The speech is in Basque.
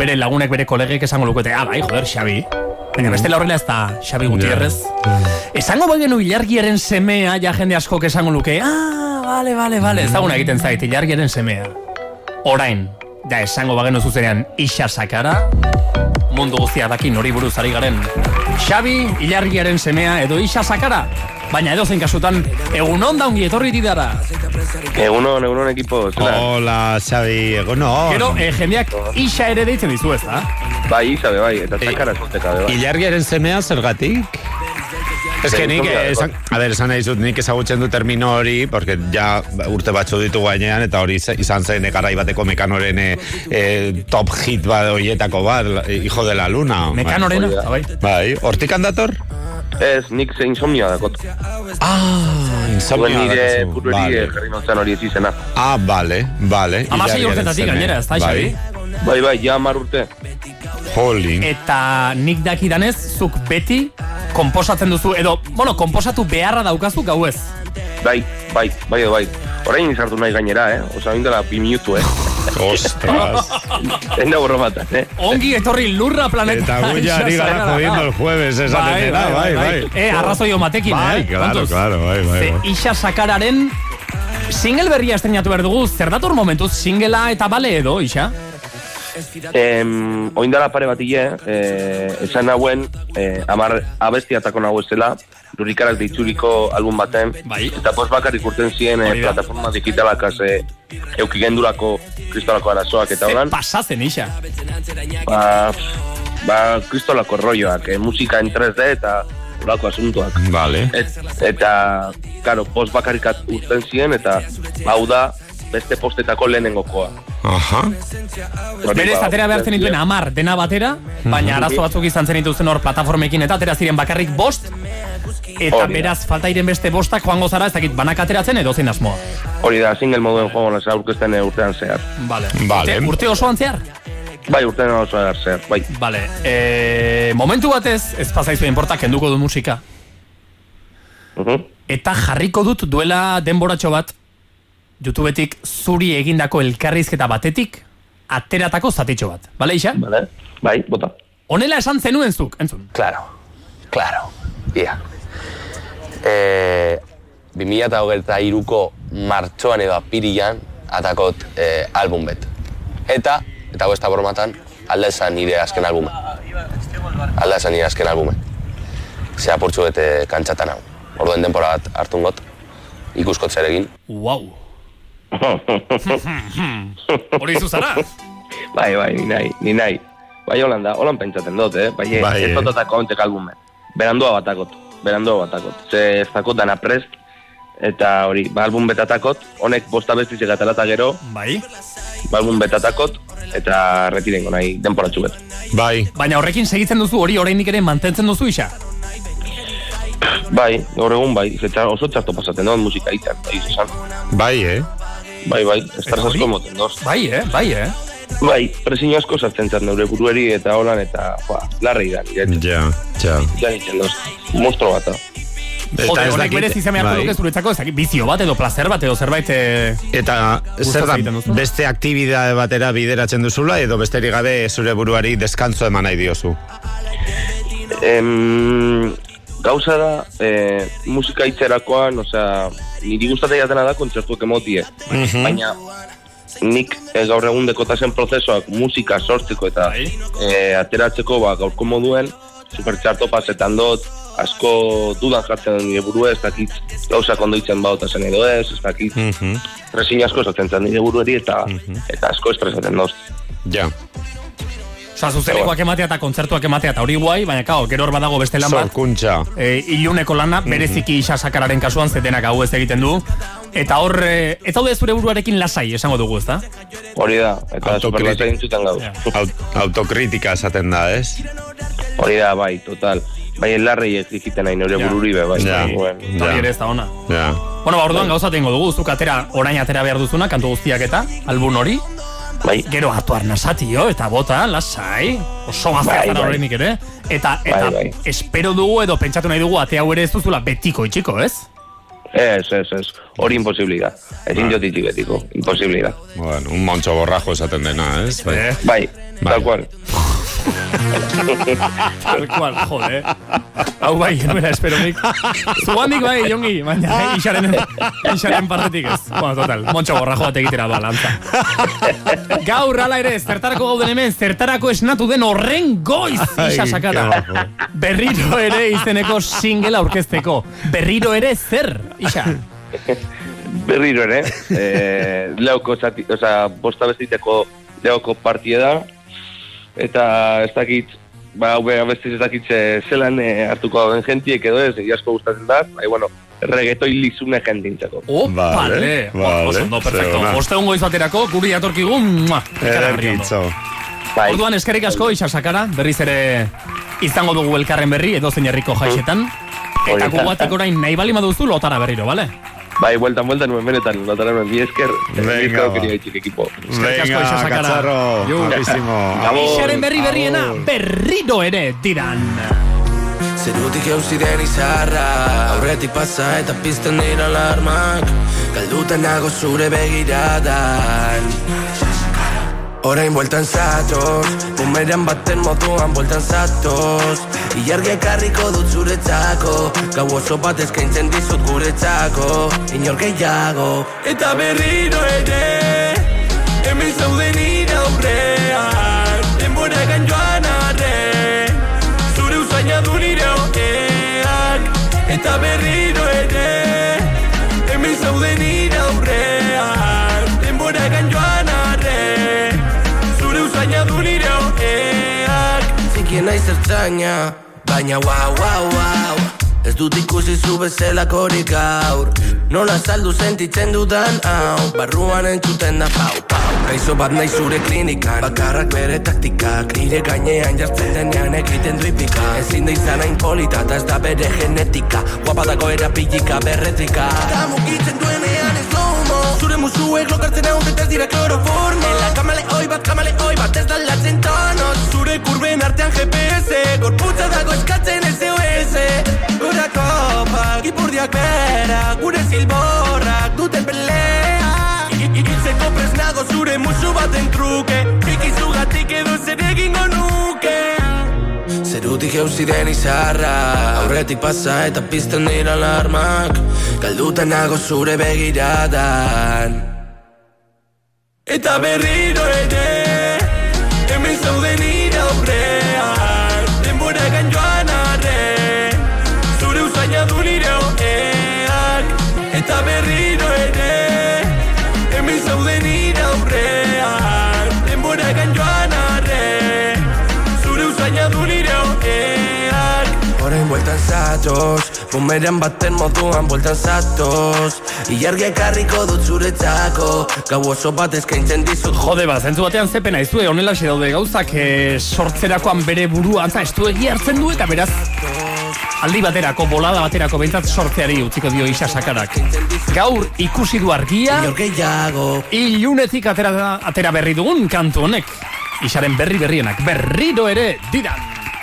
bere lagunek bere kolegek esango lukete, ah, bai, joder, Xabi. Baina beste horrela ez da Xabi Gutierrez. Esango bai genu ilargiaren semea, ja jende askok esango luke, ah, vale, vale, vale, ezaguna egiten zait, ilargiaren semea. Orain, ja esango bagenu zuzenean isa sakara, mundu guztia daki nori buruz ari garen. Xabi, ilargiaren semea edo isa sakara, baina edo zein kasutan, egun onda ongi etorri didara. Egunon, egunon ekipo, zela. Hola, Xabi, egunon. Gero, eh, jendeak isa ere deitzen dizu ez da? Bai, izabe, bai, eta zakara zuteka, bai. Ilargiaren semea zergatik? Ez que nik, Insomnia, esan, a ver, esan nahi zut, nik ezagutzen du termino hori, porque ja urte batzu ditu gainean, eta hori iz- izan zen garai bateko mekanoren eh, eh, top hit bat horietako bat, hijo de la luna. Mekanorena, Bai, bai. Bai, hortik handator? Ez, nik ze insomnia dakot. Ah, insomnia nire dakazu. bururi Vale. jarri nontzen hori ez izena. Ah, vale, vale. Amasei urtetatik gainera, ez da, Bai. Xabi? Bai, bai, ja mar urte. Jolin. Eta nik dakidanez, zuk beti komposatzen duzu, edo, bueno, komposatu beharra daukazu gau ez. Bai, bai, bai, bai. Orain izartu nahi gainera, eh? Osa, indela bi minutu, eh? Ostras. Enda borro batan, eh? Ongi etorri lurra planeta. Eta gu ja ari gara jodiendo el jueves, esaten dena, bai, bai. Eh, arrazoi omatekin, Bai, eh? claro, Kontuz. claro, bai, bai, bai. isa sakararen single berria estrenatu behar dugu, zer dator momentuz, singela eta bale edo, isa? Em, oindala pare bat hile, eh, esan nauen, eh, amar abestiatako nahu zela, lurikarak deitzuriko album baten, Bai. eta post bakarrik urten ziren eh, plataforma digitalak eh, euki gendurako kristolako arazoak eta Ze horan, pasazen, isa. ba, ba kristolako rolloak, eh, musika en 3D eta olako asuntoak. Vale. Et, eta, karo, post bakarrik urten ziren, eta hau da beste postetako lehenengokoa. Aha. Berez, ba, atera behar zen dituen amar dena batera, baina arazo batzuk izan zen dituzten hor plataformekin eta atera ziren bakarrik bost, eta Hori beraz, falta iren beste bostak joango zara, ez dakit, banak ateratzen edo zein asmoa. Hori da, single moduen joan ez aurkezten eh, urtean zehar. Vale. Vale. Urte, urte osoan zehar? Bai, urtean oso zehar, bai. Vale. E, momentu batez, ez pasaizu inporta, kenduko du musika. Uh Eta jarriko dut duela denboratxo bat, YouTubetik zuri egindako elkarrizketa batetik, ateratako zatitxo bat. Bale, isa? Vale, bai, bota. Honela esan zenuen zuk, entzun. Claro, claro, ia. E, 2008ko martxoan edo apirian atakot e, album bet. Eta, eta da bromatan, alda esan nire azken albume. Alda esan nire azken albume. Zea purtsu bete kantxatan hau. Orduen denpora bat hartun got, ikuskot zeregin. Wow. Hori izu zara? bai, bai, ni nahi, ni nahi. Bai, holan da, holan pentsaten dut, eh? Bai, Bai, eh. ez dototako ontek albume. Berandua batakot, berandua batakot. Ze ez dakot dana prest, eta hori, ba, album betatakot, honek bosta bestizek atalata gero, Bai. ba, album betatakot, eta retirengo nahi, denporatxu bet. Bai. Baina horrekin segitzen duzu hori oraindik ere mantentzen duzu isa? Bai, gaur egun bai, ze txar- oso txarto pasaten dut musika itzan, bai, esan. Bai, eh? Bai, bai, estars hori? asko moten. Bai, eh? Bai, eh? Bai, presio asko sartzen zat neure burueri eta holan eta, joa, larri da, nire Ja, ja. ja doz. Monstro bat da. Jode, honek berez izan beharko bai. luke zuretzako, ez dakit, bizio bat edo placer bat edo zerbait eh, Eta zer da, beste aktibidade batera bideratzen duzula edo besterik gabe zure buruari deskantzo eman nahi diozu? Em, gauza da, e, musika itzerakoan, osea, niri gustatzen jatena da kontzertuak emotie. Baina, nik e, gaur egun dekotazen prozesoak musika sortzeko eta e, ateratzeko ba, gaurko moduen, super txarto pasetan dut, asko dudan jartzen dut nire burua, ez dakit gauzak ondo itzen bauta zen edo ez, ez dakit Mhm. Presin asko esaten zen nire buruari eta, eta asko estresaten doz. Ja. Osa, zuzenekoak ematea eta kontzertuak ematea eta hori guai, baina kao, gero hor badago beste lan bat. Sorkuntza. E, iluneko lana, bereziki isa sakararen kasuan zetenak hau ez egiten du. Eta hor, e, ez daude zure buruarekin lasai, esango dugu, ezta? Hori da, eta Autokritik. superlasa egin zuten gauz. Ja. Aut autokritika esaten da, ez? Hori da, bai, total. Bai, larrei ez egiten nahi Ja. bururi be, bai. Ja. Bueno, Eta hori ere ez da ona. Ja. Bueno, ba, orduan gauza tengo dugu, zuk atera, orain atera behar duzuna, kantu guztiak eta, album hori. bai, Gero atu arnasatio, eta bota, lasai, oso gaztea Bai, zara bai. ere. Eta, eta Bai, bai. espero dugu edo pentsatu nahi dugu ate hau ere ez duzula betiko itxiko, ez? Ez, ez, ez. Hori imposible da. Ezin Bai. diotik betiko. Imposible da. Bueno, un moncho borrajo esaten dena, ez? Bai. Eh, Bai, Bai. tal cual. tal cual, jode. Hau bai, nuera espero nik. Zugandik bai, jongi, baina isaren, isaren partetik ez. Bueno, total, montxo borrajo bat egitera balantza. Gaur, ala ere, zertarako gauden hemen, zertarako esnatu den horren goiz, isa sakata. Berriro ere izeneko single aurkezteko. Berriro ere zer, isa. Berriro ere, eh, leoko zati, oza, bosta bestiteko leoko partie da, eta ez dakit, ba, hau beha bestiz ez dakit ze- zelan eh, hartuko den jentiek edo ez, egia asko gustatzen da, bai, bueno, reggaetoi lizune jentintzeko. Opa, Vale, vale, vale, oso ondo, perfecto. Ostegun goiz baterako, guri atorkigu, mua, ikaragarri ondo. Ederkitzo. Bai, Orduan eskerrik asko isa sakara, berriz ere izango dugu elkarren berri, edo zein herriko jaixetan. Eta Hori da. gugatik orain nahi bali maduzu lotara berriro, bale? Bai, bueltan, bueltan, nuen benetan, notara nuen, bi esker, Venga, bi esker ba. quería itxik ekipo. Venga, katzarro, guapísimo. Gabon. Ixaren berri berriena, berriro ere diran. Zerutik eusi den izarra Aurretik pasa eta pizten dira alarmak Galdutan nago zure begiradan Orain bueltan zatoz Bumeran baten moduan bueltan zatoz. Ilargia karriko dut zuretzako Gau oso bat eskaintzen dizut guretzako. Inor gehiago Eta berriro ere Hemen zauden nire aurrean Denboragan joan arren Zure usaina du nire okeak Eta berriro Zikien naiz ertzaina Baina wow, wow, wow Ez dut ikusi zu bezelakorik gaur. Nola saldu sentitzen dudan hau. Barruan entzuten da pau, pau. Gaizo bat nahi zure klinikan. Bakarrak bere taktikak. Nire gainean jartzen denean egiten du ipika Ezin da izan hain polita ez da bere genetika. Guapa dago erapilika berretrika. Eta mugitzen duenean ez lomo Zure musuek lokartzen hau ez dira kloroformo Ela kamale ipurdiak bera Gure zilborrak duten pelea. I- i- Hiltzeko presnago zure musu baten truke. Ikizugatik edo zer egingo nuke. Zerutik eusi den izarra Aurretik pasa eta pizten dira alarmak. Galdutan nago zure begiradan. Eta berriro ere Hemen zaude bueltan zatoz Bumeran baten moduan bueltan zatoz Ilargia karriko dut zuretzako Gau oso bat eskaintzen dizut Jode ba, zentzu batean zepena izue, honela daude gauzak e, sortzerakoan bere burua, antza, estu hartzen du eta beraz aldi baterako, bolada baterako behintzat sortzeari utziko dio isa sakarak. Gaur ikusi du argia, ilunetik atera, atera berri dugun kantu honek. Isaren berri berrienak, berriro ere diran.